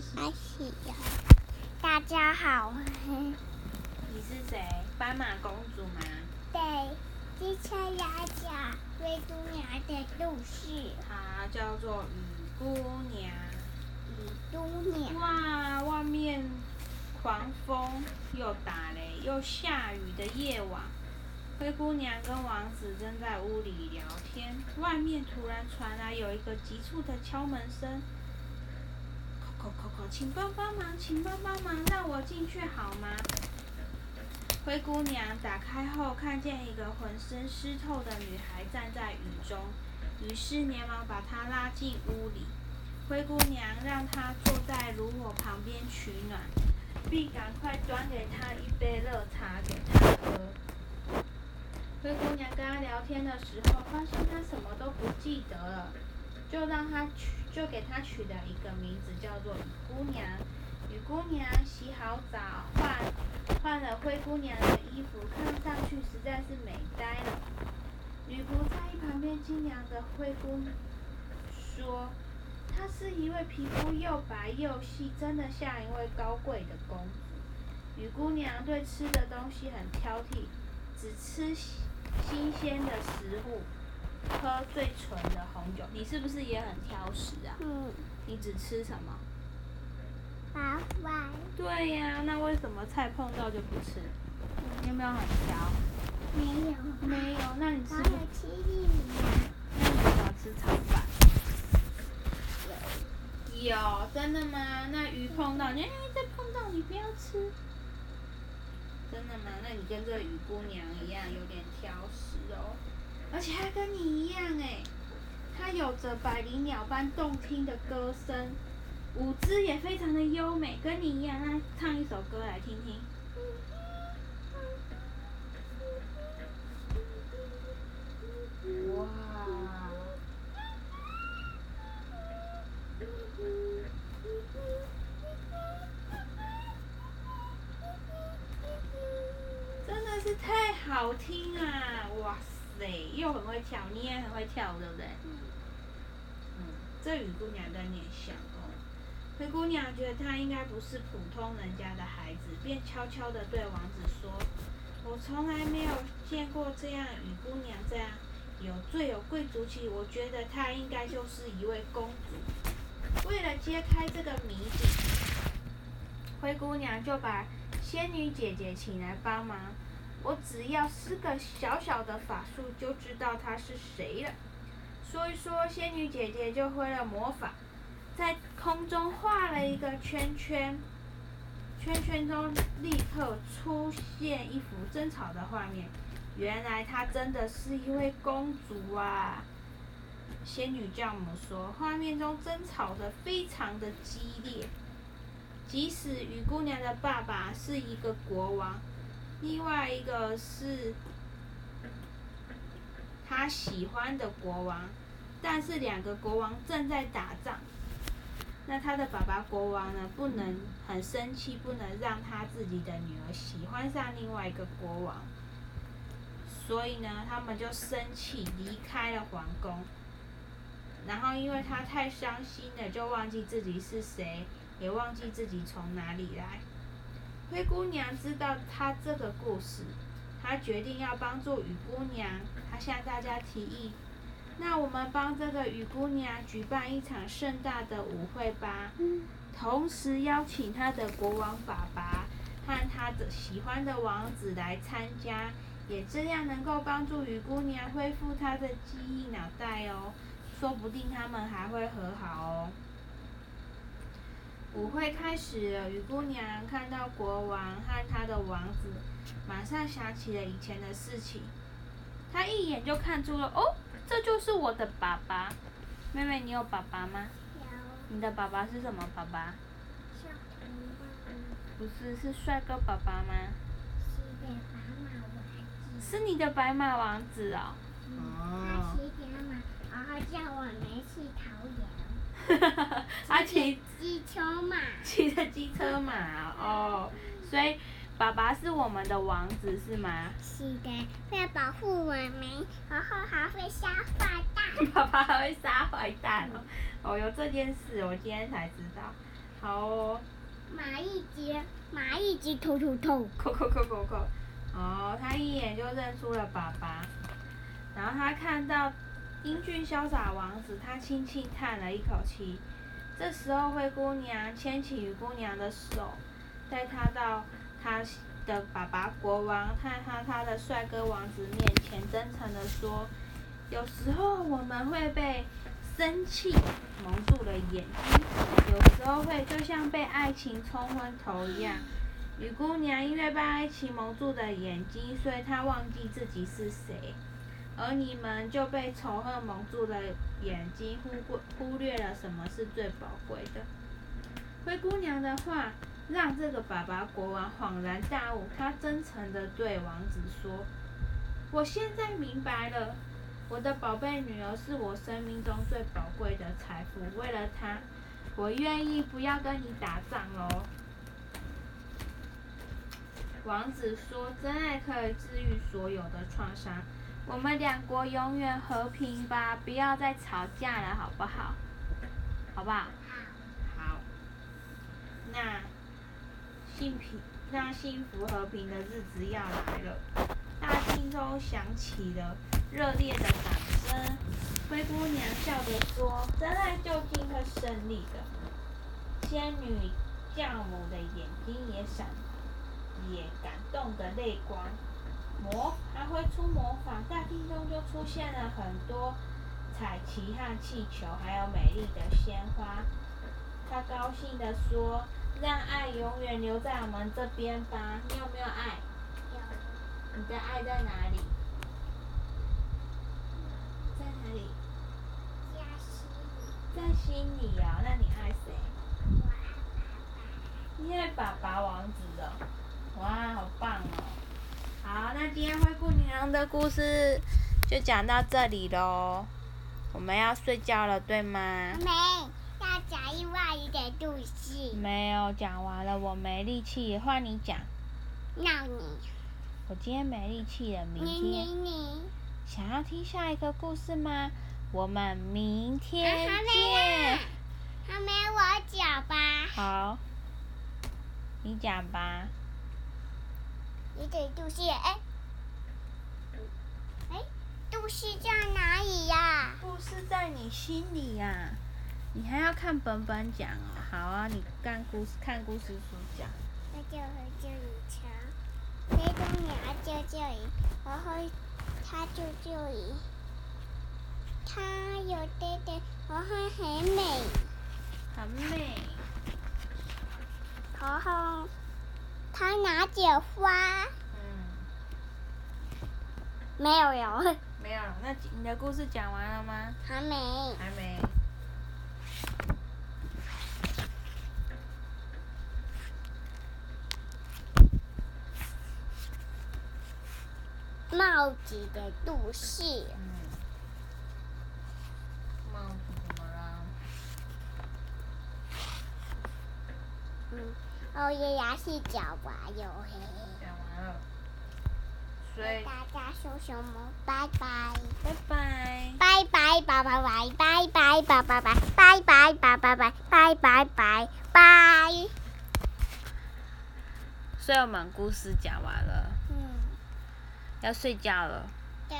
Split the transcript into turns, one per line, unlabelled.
始。
开始了。大家好，
你是谁？斑马公主吗？
对，今天要讲灰姑娘的故事。
它叫做雨姑娘。
雨姑娘。
哇，外面狂风又打雷又下雨的夜晚，灰姑娘跟王子正在屋里聊天。外面突然传来有一个急促的敲门声。请帮帮忙，请帮帮忙，让我进去好吗？灰姑娘打开后，看见一个浑身湿透的女孩站在雨中，于是连忙把她拉进屋里。灰姑娘让她坐在炉火旁边取暖，并赶快端给她一杯热茶给她喝。灰姑娘跟她聊天的时候，发现她什么都不记得了，就让她取。就给她取了一个名字，叫做雨姑娘。雨姑娘洗好澡，换换了灰姑娘的衣服，看上去实在是美呆了。女仆在一旁边惊讶的灰姑说：“她是一位皮肤又白又细，真的像一位高贵的公主。”雨姑娘对吃的东西很挑剔，只吃新鲜的食物。喝最纯的红酒，你是不是也很挑食啊？
嗯。
你只吃什么？
白饭。
对呀，那为什么菜碰到就不吃？你有没有很挑？
没有。
没有，那你吃？
我有吃玉米。
那你怎么吃炒饭？有。有，真的吗？那鱼碰到，你再碰到你不要吃。真的吗？那你跟这个雨姑娘一样，有点挑食哦。而且还跟你一样哎，它有着百灵鸟般动听的歌声，舞姿也非常的优美，跟你一样。来唱一首歌来听听。哇！真的是太好听啊！哇塞！对，又很会跳，你也很会跳，对不对？嗯。这雨姑娘跟你像哦。灰姑娘觉得她应该不是普通人家的孩子，便悄悄地对王子说：“我从来没有见过这样雨姑娘这样有最有贵族气，我觉得她应该就是一位公主。”为了揭开这个谜底，灰姑娘就把仙女姐姐请来帮忙。我只要施个小小的法术，就知道她是谁了。说一说，仙女姐姐就会了魔法，在空中画了一个圈圈，圈圈中立刻出现一幅争吵的画面。原来她真的是一位公主啊！仙女教母说，画面中争吵的非常的激烈，即使雨姑娘的爸爸是一个国王。另外一个是他喜欢的国王，但是两个国王正在打仗。那他的爸爸国王呢，不能很生气，不能让他自己的女儿喜欢上另外一个国王。所以呢，他们就生气离开了皇宫。然后因为他太伤心了，就忘记自己是谁，也忘记自己从哪里来。灰姑娘知道他这个故事，她决定要帮助雨姑娘。她向大家提议：“那我们帮这个雨姑娘举办一场盛大的舞会吧，同时邀请她的国王爸爸和她的喜欢的王子来参加，也这样能够帮助雨姑娘恢复她的记忆脑袋哦，说不定他们还会和好哦。”舞会开始了，雨姑娘看到国王和他的王子，马上想起了以前的事情。她一眼就看出了，哦，这就是我的爸爸。妹妹，你有爸爸吗？
有。
你的爸爸是什么爸爸？
帅哥爸
不是，是帅哥爸爸吗？
是的，白马王子。
是你的白马王子哦。
他骑着马，然后叫我们去桃园。
他骑
机车马，
骑着机车马哦，所以爸爸是我们的王子是吗？
是的，会保护我们，然后还会杀坏蛋。
爸爸还会杀坏蛋哦，哦，有这件事，我今天才知道。好哦。
蚂蚁急，蚂蚁急，头头头。
扣扣扣扣扣。哦，他一眼就认出了爸爸，然后他看到英俊潇洒王子，他轻轻叹了一口气。这时候，灰姑娘牵起雨姑娘的手，带她到她的爸爸国王，看看她的帅哥王子面前，真诚地说：“有时候我们会被生气蒙住了眼睛，有时候会就像被爱情冲昏头一样。”雨姑娘因为被爱情蒙住了眼睛，所以她忘记自己是谁，而你们就被仇恨蒙住了眼睛，忽过忽略了什么是最宝贵的。灰姑娘的话让这个爸爸国王恍然大悟，他真诚地对王子说：“我现在明白了，我的宝贝女儿是我生命中最宝贵的财富。为了她，我愿意不要跟你打仗喽。”王子说：“真爱可以治愈所有的创伤，我们两国永远和平吧，不要再吵架了，好不好？好不好？好。那幸平，那幸福和平的日子要来了，大厅中响起了热烈的掌声。灰姑娘笑着说：‘真爱究竟会胜利的。’仙女教母的眼睛也闪。”也感动的泪光，魔还会出魔法，大厅中就出现了很多彩旗和气球，还有美丽的鲜花。他高兴地说：“让爱永远留在我们这边吧。”你有没有爱？
有。
你的爱在哪里？在哪里？
在心里。
在心里啊？那你爱谁？
我爱爸爸。
你爱爸爸王子哦。哇，好棒哦！好，那今天灰姑娘的故事就讲到这里喽。我们要睡觉了，对吗？
没，要讲另外一个故事。
没有讲完了，我没力气，换你讲。
那你。
我今天没力气了，明天。
你你你。
想要听下一个故事吗？我们明天见。
还没还没我讲吧。
好，你讲吧。
你得杜西哎，哎，杜西在哪里呀？
故事在你心里呀，你还要看本本讲哦。好啊，你看故事看故事书讲。
那就和这里瞧，黑姑娘就这里，然后它就这里，它有爹爹，然后很美，
很美，
然后。他拿着花。
嗯。
没有了。
没有了，那你的故事讲完了吗？
还没。
还没。
帽子的故事。
嗯。帽子怎么了？
嗯。哦爷爷是讲完哟，嘿嘿。
讲完了。所以。
大家说什么？拜拜。
拜拜。
拜拜，拜拜拜，拜拜拜拜拜，拜拜拜拜拜，拜拜拜拜。
所以我们故事讲完了。
嗯。
要睡觉了。
对。